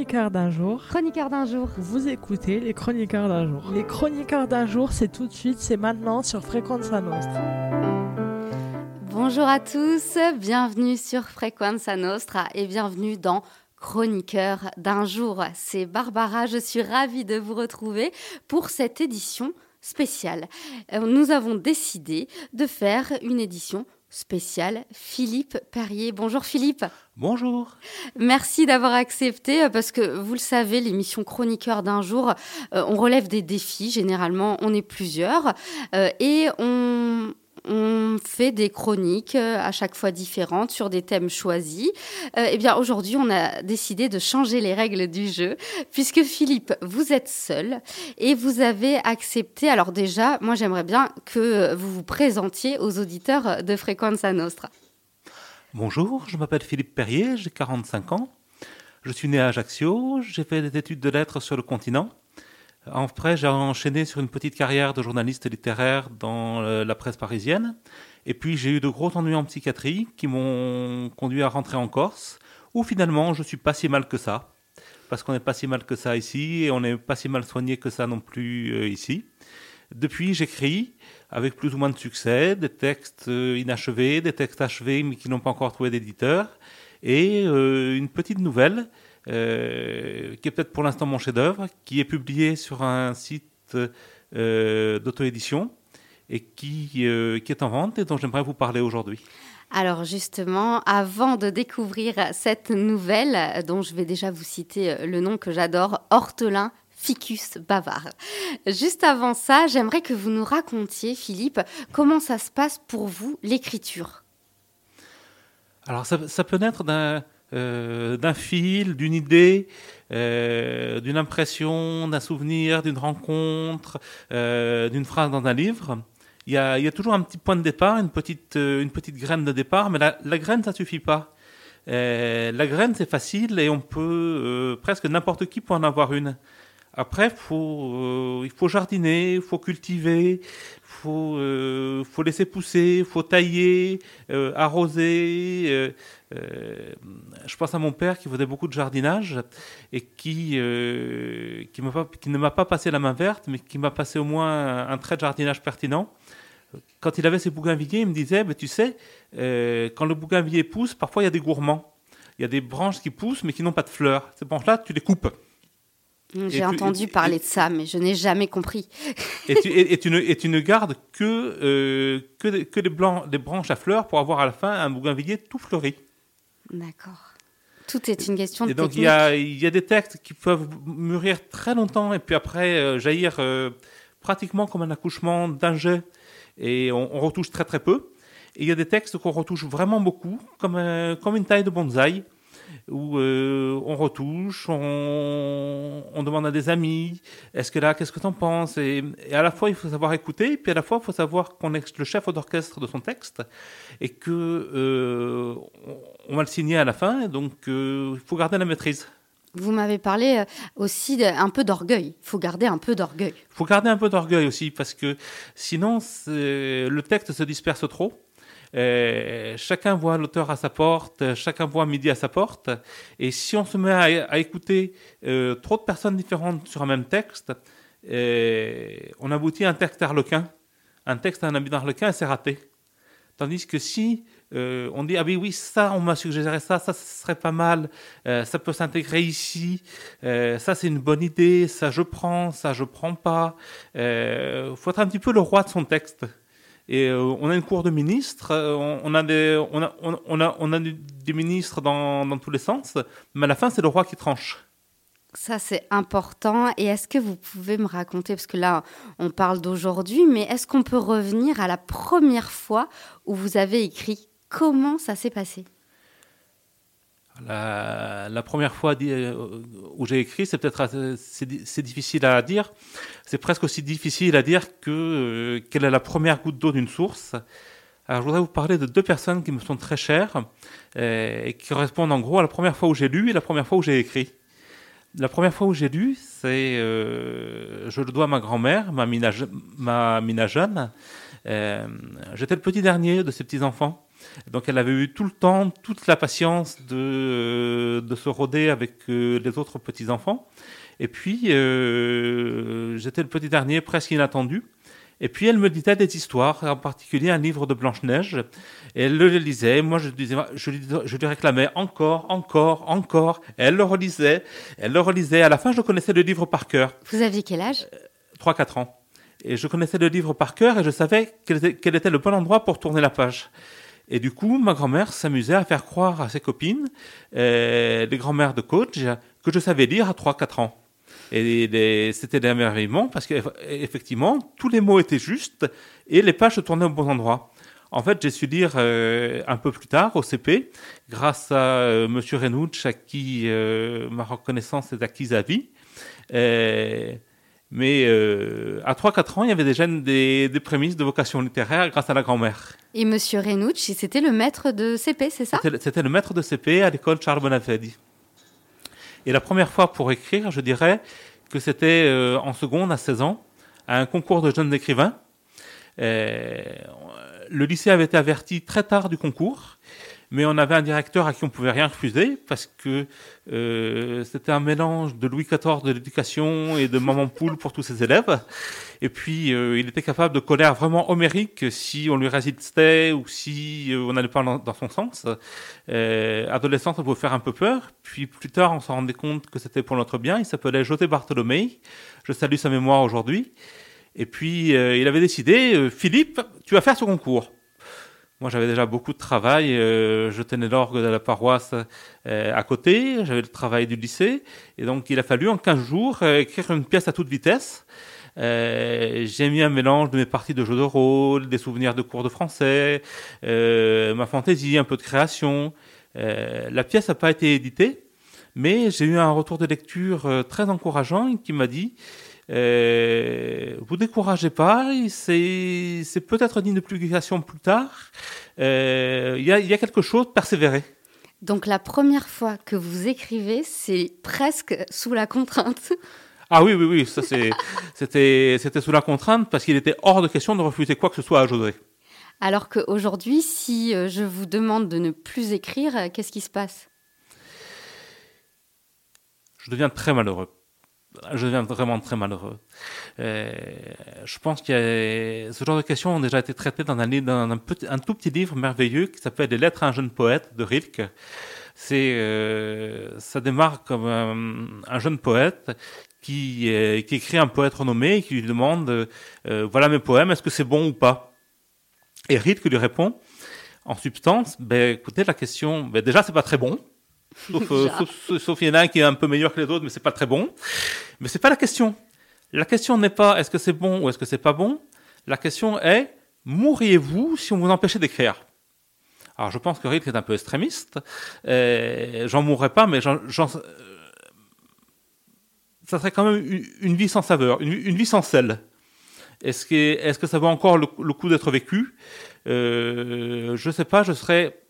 chroniqueurs d'un jour. Chroniqueurs d'un jour. Vous écoutez les chroniqueurs d'un jour. Les chroniqueurs d'un jour, c'est tout de suite, c'est maintenant sur Frequenza Nostra. Bonjour à tous, bienvenue sur Frequenza Nostra et bienvenue dans Chroniqueurs d'un jour. C'est Barbara, je suis ravie de vous retrouver pour cette édition spéciale. Euh, nous avons décidé de faire une édition spéciale Philippe Perrier. Bonjour Philippe. Bonjour. Merci d'avoir accepté euh, parce que vous le savez, l'émission Chroniqueur d'un jour, euh, on relève des défis. Généralement, on est plusieurs et on, on fait des chroniques euh, à chaque fois différentes sur des thèmes choisis. Euh, eh bien, aujourd'hui, on a décidé de changer les règles du jeu, puisque Philippe, vous êtes seul et vous avez accepté. Alors déjà, moi, j'aimerais bien que vous vous présentiez aux auditeurs de Frequenza Nostra. Bonjour, je m'appelle Philippe Perrier, j'ai 45 ans. Je suis né à Ajaccio, j'ai fait des études de lettres sur le continent. Après, j'ai enchaîné sur une petite carrière de journaliste littéraire dans euh, la presse parisienne. Et puis, j'ai eu de gros ennuis en psychiatrie qui m'ont conduit à rentrer en Corse, où finalement, je suis pas si mal que ça. Parce qu'on n'est pas si mal que ça ici, et on n'est pas si mal soigné que ça non plus euh, ici. Depuis, j'écris, avec plus ou moins de succès, des textes euh, inachevés, des textes achevés, mais qui n'ont pas encore trouvé d'éditeur, et une petite nouvelle euh, qui est peut-être pour l'instant mon chef-d'œuvre, qui est publié sur un site euh, d'auto-édition et qui, euh, qui est en vente et dont j'aimerais vous parler aujourd'hui. Alors justement, avant de découvrir cette nouvelle, dont je vais déjà vous citer le nom que j'adore, Hortelin Ficus bavard. Juste avant ça, j'aimerais que vous nous racontiez, Philippe, comment ça se passe pour vous, l'écriture? Alors ça, ça peut naître d'un euh, d'un fil, d'une idée, euh, d'une impression, d'un souvenir, d'une rencontre, euh, d'une phrase dans un livre. Il y, a, il toujours un petit point de départ, une petite, une petite graine de départ, mais la, graine, ça suffit pas. la graine, c'est facile et on peut, presque n'importe qui peut en avoir une. Après, il faut jardiner, il faut cultiver, faut, faut laisser pousser, faut tailler, euh, arroser. Euh, euh, je pense à mon père qui faisait beaucoup de jardinage et qui, qui, ne m'a pas passé la main verte, mais qui m'a passé au moins un, trait de jardinage pertinent. Quand il avait ses bougainvilliers, il me disait, tu sais, quand le bougainvillier pousse, parfois il y a des gourmands. Il y a des branches qui poussent mais qui n'ont pas de fleurs. Ces branches-là, tu les coupes. J'ai entendu parler de ça, mais je n'ai jamais compris. et, tu, ne, et, tu, ne, gardes que, euh, que, que les, blancs, les, branches à fleurs pour avoir à la fin un bougainvillier tout fleuri. D'accord. Tout est une question de et donc il y, a, il y, a, des textes qui peuvent mûrir très longtemps et puis après euh, jaillir euh, pratiquement comme un accouchement d'un jet et on, on, retouche très très peu. Et il y a des textes qu'on retouche vraiment beaucoup, comme, comme une taille de bonsaï où euh, on retouche, on, on, demande à des amis, est-ce que là, qu'est-ce que tu en penses et, et, à la fois, il faut savoir écouter, puis à la fois, il faut savoir qu'on est le chef d'orchestre de son texte et que euh, on va le signer à la fin, donc euh, il faut garder la maîtrise. Vous m'avez parlé aussi un peu d'orgueil. Il faut garder un peu d'orgueil. Il faut garder un peu d'orgueil aussi, parce que sinon, le texte se disperse trop. Euh, chacun voit l'auteur à sa porte, chacun voit midi à sa porte. Et si on se met à, écouter euh, trop de personnes différentes sur un même texte, euh, on aboutit à un texte arlequin. Un texte à un habit d'arlequin, c'est raté. Tandis que si on dit ah oui oui ça on m'a suggéré ça ça, ça serait pas mal ça peut s'intégrer ici ça c'est une bonne idée ça je prends ça je prends pas euh, faut être un petit peu le roi de son texte et euh, on a une cour de ministres, euh, on, on, a des, on, a, on, a, on a des ministres dans, dans tous les sens, mais à la fin, c'est le roi qui tranche. Ça, c'est important. Et est-ce que vous pouvez me raconter, parce que là, on parle d'aujourd'hui, mais est-ce qu'on peut revenir à la première fois où vous avez écrit Comment ça s'est passé? La, première fois où j'ai écrit, c'est peut-être c'est difficile à dire. C'est presque aussi difficile à dire que euh, quelle est la première goutte d'eau d'une source. Alors, je voudrais vous parler de deux personnes qui me sont très chères euh, et qui correspondent en gros à la première fois où j'ai lu et la première fois où j'ai écrit. La première fois où j'ai lu, c'est, euh, je le dois à ma grand-mère, ma mina, ma mina. Euh, J'étais le petit dernier de ses petits enfants. Donc elle avait eu tout le temps, toute la patience de, euh, de se rôder avec euh, les autres petits-enfants. Et puis, euh, j'étais le petit dernier, presque inattendu. Et puis, elle me disait des histoires, en particulier un livre de Blanche-Neige. Et elle le lisait. Moi, je, disais, je, lui, je lui réclamais encore, encore, encore. Et elle le relisait. Elle le relisait. À la fin, je connaissais le livre par cœur. Vous aviez quel âge? 3-4 ans. Et je connaissais le livre par cœur et je savais quel était, le bon endroit pour tourner la page. Et du coup, ma grand-mère s'amusait à faire croire à ses copines, euh, les grand-mères de coach, que je savais lire à 3-4 ans. Et c'était des émerveillements parce qu'effectivement, tous les mots étaient justes et les pages se tournaient au bon endroit. En fait, j'ai su lire euh, un peu plus tard au CP, grâce à euh, Monsieur Renouch, à qui euh, ma reconnaissance est acquise à vie. Euh, mais euh, à 3-4 ans, il y avait déjà des, des, prémices de vocation littéraire grâce à la grand-mère. Et Monsieur Renucci, c'était le maître de CP, c'est ça? C'était le maître de CP à l'école Charles Bonafedi. Et la première fois pour écrire, je dirais que c'était euh, en seconde à 16 ans, à un concours de jeunes écrivains. Euh, le lycée avait été averti très tard du concours mais on avait un directeur à qui on pouvait rien refuser parce que euh, c'était un mélange de Louis XIV de l'éducation et de maman poule pour tous ses élèves. Et puis euh, il était capable de colère vraiment homérique si on lui résistait ou si euh, on n'allait pas dans, son sens. Euh, adolescent, ça pouvait faire un peu peur. Puis plus tard, on s'en rendait compte que c'était pour notre bien. Il s'appelait José Bartholomé. Je salue sa mémoire aujourd'hui. Et puis euh, il avait décidé, euh, Philippe, tu vas faire ce concours. Moi, j'avais déjà beaucoup de travail. Euh, je tenais l'orgue de la paroisse euh, à côté. J'avais le travail du lycée. Et donc, il a fallu en 15 jours euh, écrire une pièce à toute vitesse. Euh, j'ai mis un mélange de mes parties de jeux de rôle, des souvenirs de cours de français, ma fantaisie, un peu de création. La pièce n'a pas été éditée, mais j'ai eu un retour de lecture très encourageant qui m'a dit euh, vous découragez pas, c'est, c'est peut-être une publication plus tard. Il euh, y, a, y a quelque chose, persévérer. Donc la première fois que vous écrivez, c'est presque sous la contrainte. Ah oui, oui, oui, ça c'est, c'était, c'était sous la contrainte parce qu'il était hors de question de refuser quoi que ce soit à José. Alors qu'aujourd'hui, si euh, je vous demande de ne plus écrire, qu'est-ce qui se passe? Je deviens très malheureux je deviens vraiment très malheureux. Euh, je pense que ce genre de questions ont déjà été traitées dans un, dans un, petit, un tout petit livre merveilleux qui s'appelle Les lettres à un jeune poète de Rilke. C'est, euh, ça démarre comme un, un jeune poète qui, euh, qui écrit un poète renommé et qui lui demande euh, voilà mes poèmes, est-ce que c'est bon ou pas? Et Rilke lui répond en substance ben écoutez la question, ben déjà c'est pas très bon. Sauf, euh, sauf, sauf, il y en a un qui est un peu meilleur que les autres, mais c'est pas très bon. Mais c'est pas la question. La question n'est pas est-ce que c'est bon ou est-ce que c'est pas bon? La question est mourriez-vous si on vous empêchait d'écrire? Alors je pense que Rilke est un peu extrémiste. J'en mourrais pas, mais j'en, euh, ça serait quand même une, vie sans saveur, une, une, vie sans sel. Est-ce que, est-ce que ça vaut encore le, le coup d'être vécu? Euh, Je sais pas. Je serais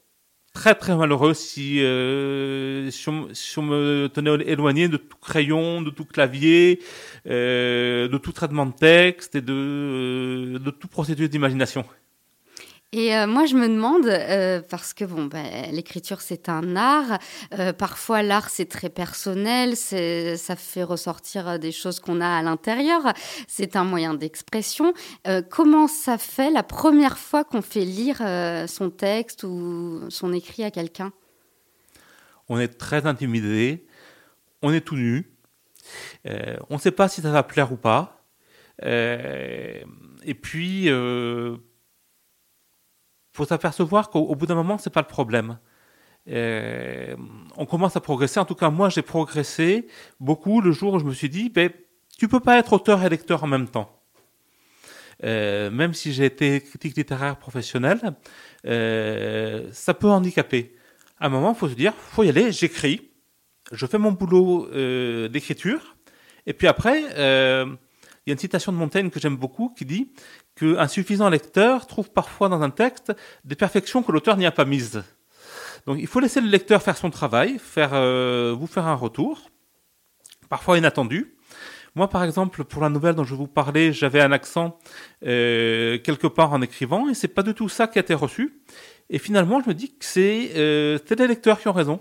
très très malheureux si, euh, si, on, si, on, me tenait éloigné de tout crayon, de tout clavier, euh, de tout traitement de texte et de, euh, de tout procédure d'imagination. Et euh, moi, je me demande, euh, parce que bon, ben, l'écriture c'est un art. Euh, parfois, l'art c'est très personnel, ça fait ressortir des choses qu'on a à l'intérieur. C'est un moyen d'expression. Comment ça fait la première fois qu'on fait lire son texte ou son écrit à quelqu'un? On est très intimidé, on est tout nu, on ne sait pas si ça va plaire ou pas. et puis faut s'apercevoir qu'au bout d'un moment, c'est pas le problème. Euh, on commence à progresser. En tout cas, moi, j'ai progressé beaucoup le jour où je me suis dit, ben, tu peux pas être auteur et lecteur en même temps. Euh, même si j'ai été critique littéraire professionnel, euh, ça peut handicaper. À un moment, faut se dire, faut y aller, j'écris, je fais mon boulot euh, d'écriture, et puis après, euh, il y a une citation de Montaigne que j'aime beaucoup qui dit qu'un suffisant lecteur trouve parfois dans un texte des perfections que l'auteur n'y a pas mises. Donc il faut laisser le lecteur faire son travail, faire, euh, vous faire un retour, parfois inattendu. Moi, par exemple, pour la nouvelle dont je vous parlais, j'avais un accent euh, quelque part en écrivant, et c'est pas du tout ça qui a été reçu. Et finalement, je me dis que c'est euh, les lecteurs qui ont raison.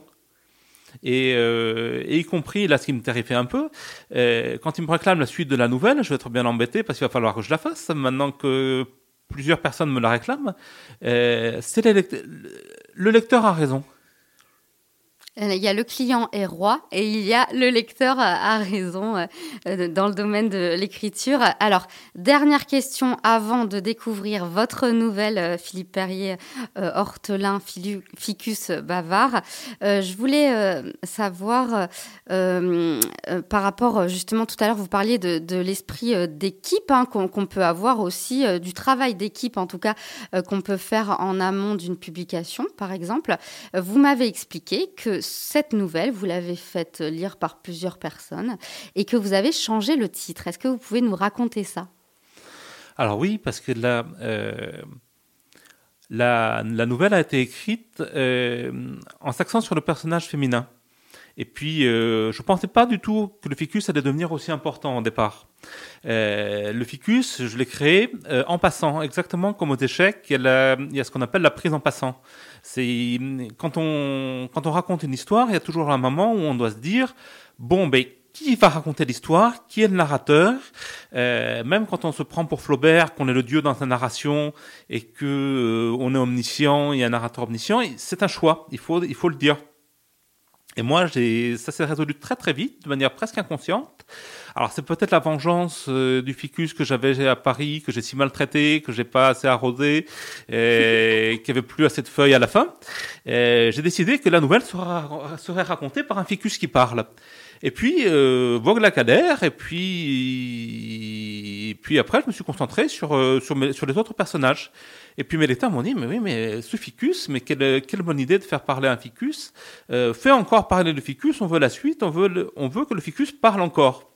Et, euh, y compris, là, ce qui me terrifie un peu, euh, quand ils me réclament la suite de la nouvelle, je vais être bien embêté parce qu'il va falloir que je la fasse, maintenant que plusieurs personnes me la réclament. Euh, c'est le lecteur a raison. Euh, il y a le client est roi et il y a le lecteur a raison euh, dans le domaine de l'écriture. Alors, dernière question avant de découvrir votre nouvelle, euh, Philippe Perrier, Hortelin, Ficus Bavard. Je voulais savoir, par rapport, justement, tout à l'heure, vous parliez de, l'esprit d'équipe hein, qu'on peut avoir aussi, du travail d'équipe, en tout cas, qu'on peut faire en amont d'une publication, par exemple. Vous m'avez expliqué que cette nouvelle, vous l'avez faite lire par plusieurs personnes et que vous avez changé le titre. Est-ce que vous pouvez nous raconter ça? Alors oui, parce que la, euh, la, nouvelle a été écrite euh, en s'accent sur le personnage féminin. Et puis, euh, je ne pensais pas du tout que le ficus allait devenir aussi important au départ. le ficus, je l'ai créé en passant, exactement comme aux échecs, il y a ce qu'on appelle la prise en passant. C'est quand on quand on raconte une histoire, il y a toujours un moment où on doit se dire bon ben qui va raconter l'histoire, qui est le narrateur? Euh, même quand on se prend pour Flaubert, qu'on est le dieu dans sa narration et que euh, on est omniscient, il y a un narrateur omniscient, c'est un choix. Il faut il faut le dire. Et moi, ça s'est résolu très très vite, de manière presque inconsciente. Alors c'est peut-être la vengeance euh, du ficus que j'avais à Paris, que j'ai si maltraité, que j'ai pas assez arrosé, et qu'il n'y avait plus assez de feuilles à la fin. J'ai décidé que la nouvelle sera, serait racontée par un ficus qui parle. Et puis euh, Vogue la Cadère, et puis, et puis après je me suis concentré sur euh, sur, les autres personnages. Et puis mes lecteurs m'ont dit, mais oui, mais ce ficus, mais quelle, quelle bonne idée de faire parler un ficus. Euh, fais encore parler le ficus, on veut la suite, on veut, on veut que le ficus parle encore.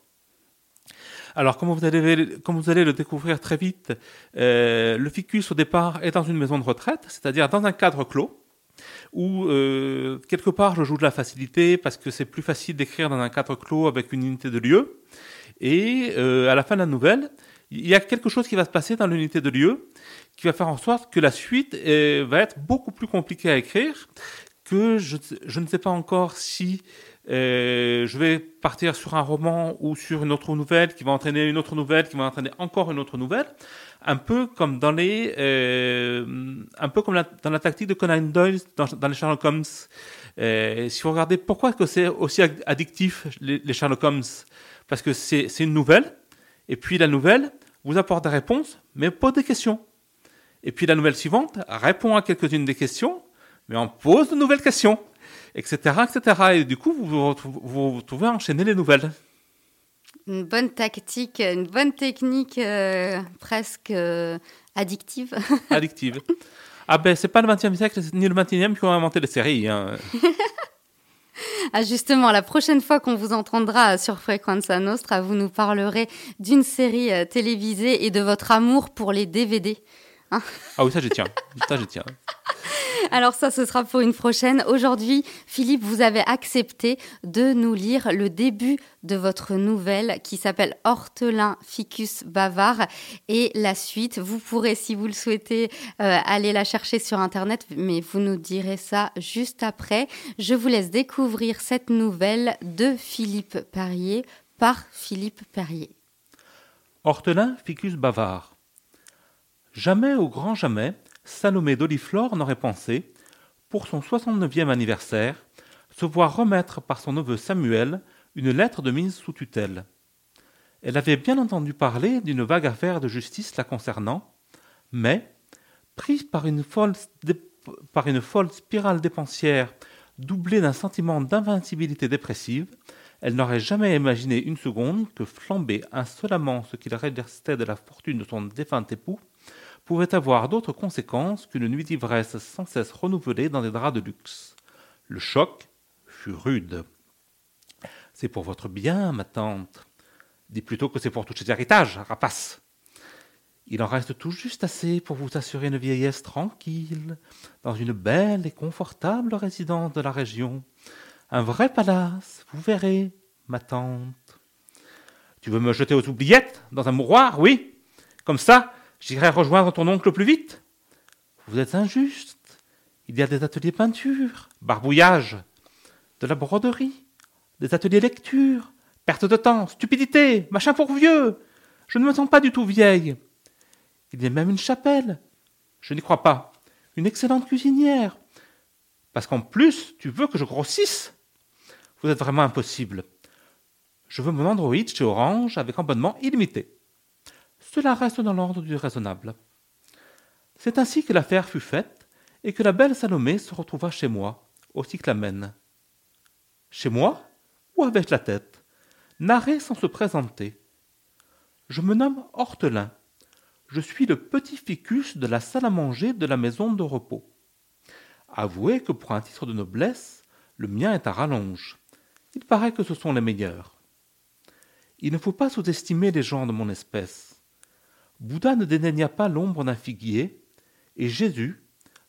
Alors, comme vous allez, comme vous allez le découvrir très vite, euh, le ficus au départ est dans une maison de retraite, c'est-à-dire dans un cadre clos, où quelque part je joue de la facilité parce que c'est plus facile d'écrire dans un cadre clos avec une unité de lieu. Et euh, à la fin de la nouvelle, il y a quelque chose qui va se passer dans l'unité de lieu qui va faire en sorte que la suite euh, va être beaucoup plus compliquée à écrire, que je, ne sais pas encore si euh, je vais partir sur un roman ou sur une autre nouvelle qui va entraîner une autre nouvelle qui va entraîner encore une autre nouvelle, un peu comme dans les, euh, un peu comme la, dans la tactique de Conan Doyle dans, les Sherlock Holmes. Euh, si vous regardez pourquoi que c'est aussi addictif les, les Sherlock Holmes, parce que c'est une nouvelle et puis la nouvelle vous apporte des réponses, mais pas des questions. Et puis la nouvelle suivante répond à quelques-unes des questions, mais on pose de nouvelles questions etc., etc. Et du coup, vous vous, retrouvez à enchaîner les nouvelles. Une bonne tactique, une bonne technique euh, presque euh, addictive. addictive. Ah ben, c'est pas le 20e siècle ni le 21e qui ont inventé les séries. Hein. Ah justement, la prochaine fois qu'on vous entendra sur Frequenza Nostra, vous nous parlerez d'une série euh, télévisée et de votre amour pour les DVD. Hein? Ah oui, ça je tiens. Ça je tiens. Alors ça, ce sera pour une prochaine. Aujourd'hui, Philippe, vous avez accepté de nous lire le début de votre nouvelle qui s'appelle Hortelin Ficus Bavard et la suite. Vous pourrez, si vous le souhaitez, euh, aller la chercher sur Internet, mais vous nous direz ça juste après. Je vous laisse découvrir cette nouvelle de Philippe Perrier par Philippe Perrier. Hortelin Ficus Bavard. Jamais au grand jamais, Salomé d'Oliflore n'aurait pensé, pour son 69e anniversaire, se voir remettre par son neveu Samuel une lettre de mise sous tutelle. Elle avait bien entendu parler d'une vague affaire de justice la concernant, mais, prise par une folle, par une folle spirale dépensière doublée d'un sentiment d'invincibilité dépressive, elle n'aurait jamais imaginé une seconde que flamber insolemment ce qu'il restait de la fortune de son défunt époux pouvait avoir d'autres conséquences qu'une nuit d'ivresse sans cesse renouvelée dans des draps de luxe. Le choc fut rude. C'est pour votre bien, ma tante. Dis plutôt que c'est pour tous ces héritages, rapace. Il en reste tout juste assez pour vous assurer une vieillesse tranquille, dans une belle et confortable résidence de la région. Un vrai palace, vous verrez, ma tante. Tu veux me jeter aux oubliettes, dans un mouroir, oui Comme ça, J'irai rejoindre ton oncle plus vite. Vous êtes injuste. Il y a des ateliers peinture, barbouillage, de la broderie, des ateliers lecture, perte de temps, stupidité, machin pour vieux. Je ne me sens pas du tout vieille. Il y a même une chapelle. Je n'y crois pas. Une excellente cuisinière. Parce qu'en plus, tu veux que je grossisse Vous êtes vraiment impossible. Je veux mon Android chez Orange avec abonnement illimité. Cela reste dans l'ordre du raisonnable. C'est ainsi que l'affaire fut faite et que la belle Salomé se retrouva chez moi, au cyclamen. Chez moi Où avais-je la tête Narré sans se présenter. Je me nomme Hortelin. Je suis le petit ficus de la salle à manger de la maison de repos. Avouez que pour un titre de noblesse, le mien est à rallonge. Il paraît que ce sont les meilleurs. Il ne faut pas sous-estimer les gens de mon espèce. Bouddha ne dédaigna pas l'ombre d'un figuier, et Jésus,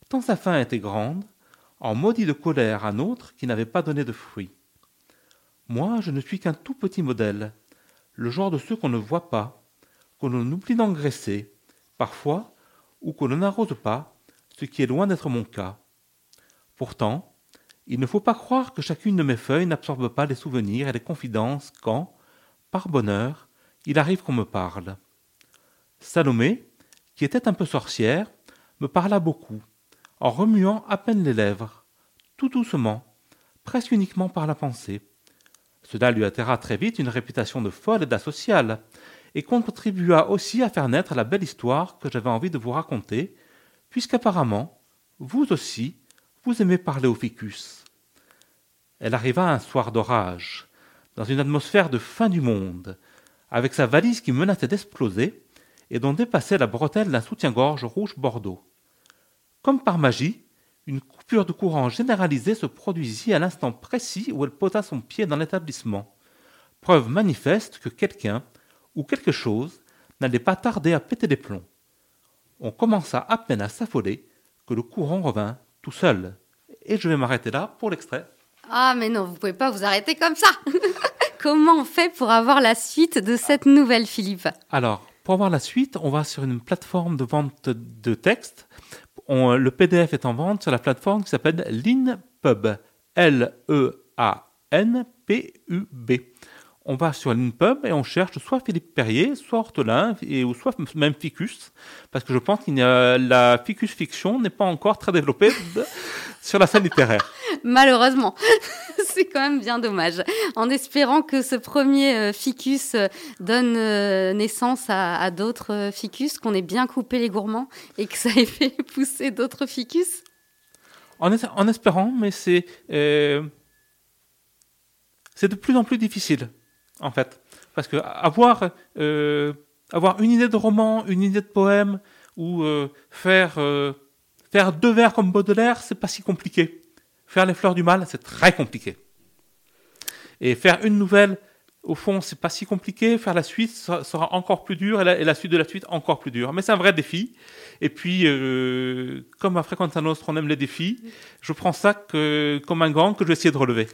tant sa faim était grande, en maudit de colère un autre qui n'avait pas donné de fruits. Moi, je ne suis qu'un tout petit modèle, le genre de ceux qu'on ne voit pas, qu'on oublie d'engraisser, parfois, ou qu'on n'arrose pas, ce qui est loin d'être mon cas. Pourtant, il ne faut pas croire que chacune de mes feuilles n'absorbe pas les souvenirs et les confidences quand, par bonheur, il arrive qu'on me parle. Salomé, qui était un peu sorcière, me parla beaucoup, en remuant à peine les lèvres, tout doucement, presque uniquement par la pensée. Cela lui atterra très vite une réputation de folle et d'asociale, et contribua aussi à faire naître la belle histoire que j'avais envie de vous raconter, puisqu'apparemment, vous aussi, vous aimez parler au ficus. Elle arriva un soir d'orage, dans une atmosphère de fin du monde, avec sa valise qui menaçait d'exploser et dont dépassait la bretelle d'un soutien-gorge rouge bordeaux. Comme par magie, une coupure de courant généralisée se produisit à l'instant précis où elle posa son pied dans l'établissement, preuve manifeste que quelqu'un ou quelque chose n'allait pas tarder à péter des plombs. On commença à peine à s'affoler que le courant revint tout seul. Et je vais m'arrêter là pour l'extrait. Ah, mais non, vous pouvez pas vous arrêter comme ça. Comment on fait pour avoir la suite de cette nouvelle, Philippe? Alors, pour avoir la suite, on va sur une plateforme de vente de texte. le PDF est en vente sur la plateforme qui s'appelle LinPub. L-E-A-N-P-U-B on va sur l'InPub et on cherche soit Philippe Perrier, soit Hortelin, et, ou soit même Ficus, parce que je pense que la Ficus Fiction n'est pas encore très développée sur la scène littéraire. Malheureusement, c'est quand même bien dommage. En espérant que ce premier euh, Ficus euh, donne euh, naissance à, d'autres Ficus, qu'on ait bien coupé les gourmands et que ça ait fait pousser d'autres Ficus. En, espérant, mais c'est de plus en plus difficile en fait. Parce que avoir, avoir une idée de roman, une idée de poème, ou faire, faire deux vers comme Baudelaire, c'est pas si compliqué. Faire les fleurs du mal, c'est très compliqué. Et faire une nouvelle au fond, c'est pas si compliqué. Faire la suite sera encore plus dur et la, suite de la suite encore plus dur. Mais c'est un vrai défi. Et puis, euh, comme à Fréquence Nostre, on aime les défis, je prends ça comme un gant que je vais essayer de relever.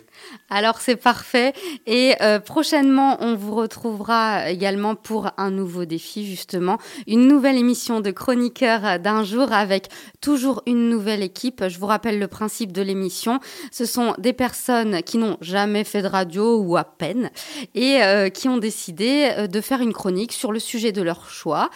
Alors, c'est parfait. Et euh, prochainement, on vous retrouvera également pour un nouveau défi, justement. Une nouvelle émission de chroniqueurs d'un jour avec toujours une nouvelle équipe. Je vous rappelle le principe de l'émission. Ce sont des personnes qui n'ont jamais fait de radio ou à peine euh, qui ont décidé euh, de faire une chronique sur le sujet de leur choix.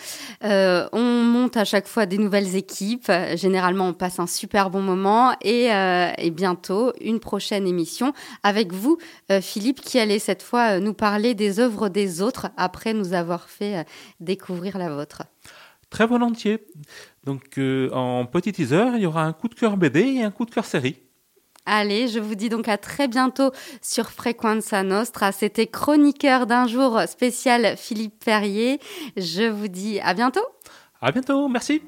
Euh, on monte à chaque fois des nouvelles équipes. Généralement, on passe un super bon moment et, et bientôt une prochaine émission avec vous, Philippe, qui allait cette fois nous parler des œuvres des autres après nous avoir fait découvrir la vôtre. Très volontiers. Donc, en petit teaser, il y aura un coup de cœur BD et un coup de cœur série. Allez, je vous dis donc à très bientôt sur Frequenza Nostra. C'était Chroniqueur d'un jour spécial Philippe Perrier. Je vous dis à bientôt. À bientôt, merci.